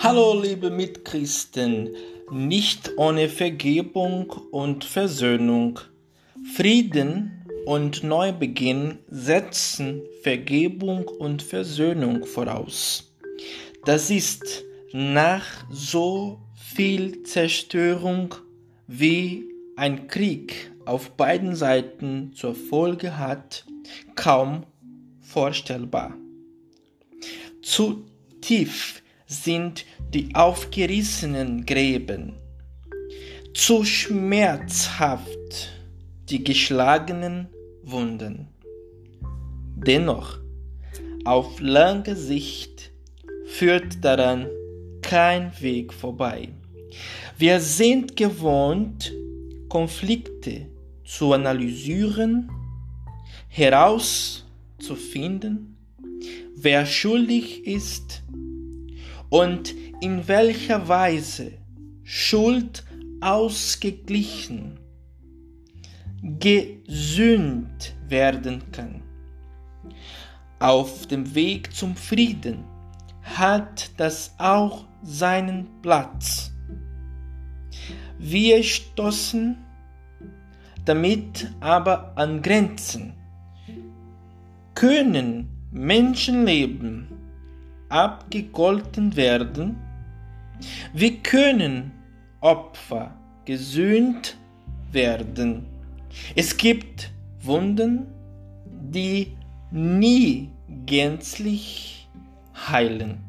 Hallo liebe Mitchristen, nicht ohne Vergebung und Versöhnung. Frieden und Neubeginn setzen Vergebung und Versöhnung voraus. Das ist nach so viel Zerstörung wie ein Krieg auf beiden Seiten zur Folge hat, kaum vorstellbar. Zu tief sind die aufgerissenen Gräben, zu schmerzhaft die geschlagenen Wunden. Dennoch, auf lange Sicht führt daran kein Weg vorbei. Wir sind gewohnt, Konflikte zu analysieren, herauszufinden, wer schuldig ist und in welcher Weise Schuld ausgeglichen, gesühnt werden kann. Auf dem Weg zum Frieden hat das auch seinen Platz. Wir stoßen damit aber an Grenzen. Können Menschenleben abgegolten werden? Wie können Opfer gesühnt werden? Es gibt Wunden, die nie gänzlich heilen.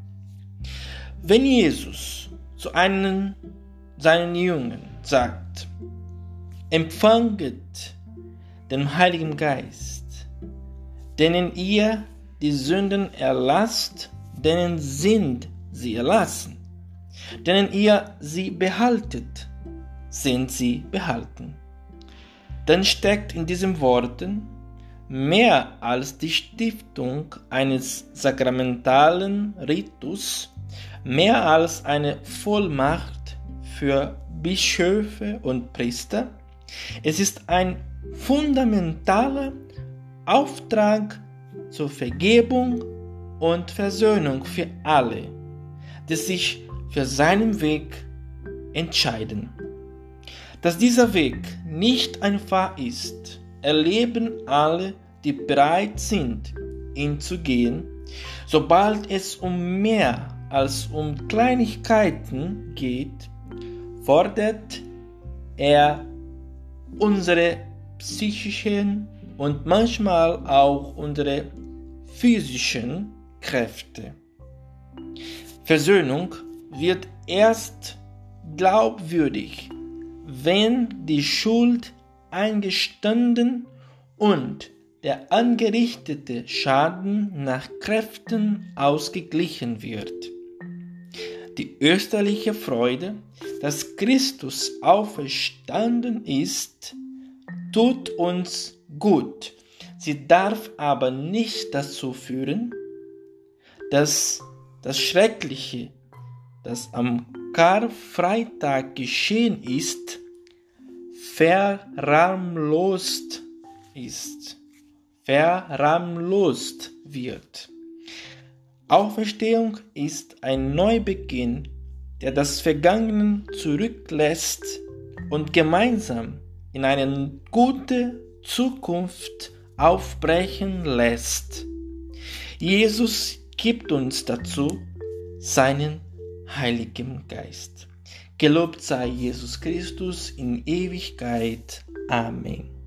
Wenn Jesus zu einem seinen Jüngern sagt, empfanget den Heiligen Geist, denen ihr die Sünden erlasst, denen sind sie erlassen, denen ihr sie behaltet, sind sie behalten. Dann steckt in diesen Worten mehr als die Stiftung eines sakramentalen Ritus, mehr als eine Vollmacht für Bischöfe und Priester. Es ist ein fundamentaler Auftrag zur Vergebung und Versöhnung für alle, die sich für seinen Weg entscheiden. Dass dieser Weg nicht einfach ist, erleben alle, die bereit sind, ihn zu gehen, sobald es um mehr als um Kleinigkeiten geht, fordert er unsere psychischen und manchmal auch unsere physischen Kräfte. Versöhnung wird erst glaubwürdig, wenn die Schuld eingestanden und der angerichtete Schaden nach Kräften ausgeglichen wird. Die österliche Freude, dass Christus auferstanden ist, tut uns gut. Sie darf aber nicht dazu führen, dass das Schreckliche, das am Karfreitag geschehen ist, verramlost ist, verramlost wird. Auferstehung ist ein Neubeginn, der das Vergangene zurücklässt und gemeinsam in eine gute Zukunft aufbrechen lässt. Jesus gibt uns dazu seinen Heiligen Geist. Gelobt sei Jesus Christus in Ewigkeit. Amen.